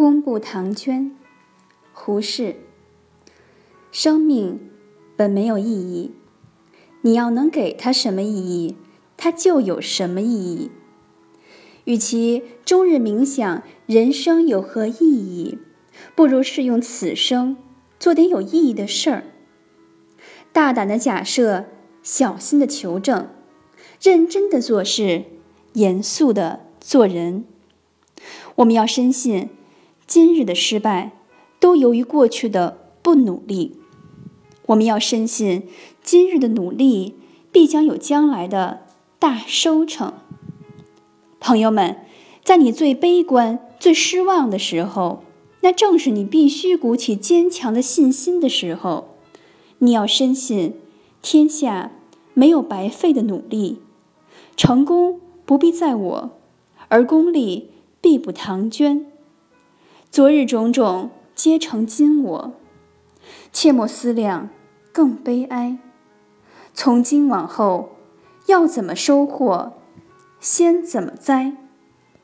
工部唐娟，胡适。生命本没有意义，你要能给它什么意义，它就有什么意义。与其终日冥想人生有何意义，不如试用此生做点有意义的事儿。大胆的假设，小心的求证，认真的做事，严肃的做人。我们要深信。今日的失败，都由于过去的不努力。我们要深信，今日的努力必将有将来的大收成。朋友们，在你最悲观、最失望的时候，那正是你必须鼓起坚强的信心的时候。你要深信，天下没有白费的努力，成功不必在我，而功利必不唐捐。昨日种种皆成今我，切莫思量更悲哀。从今往后，要怎么收获，先怎么栽。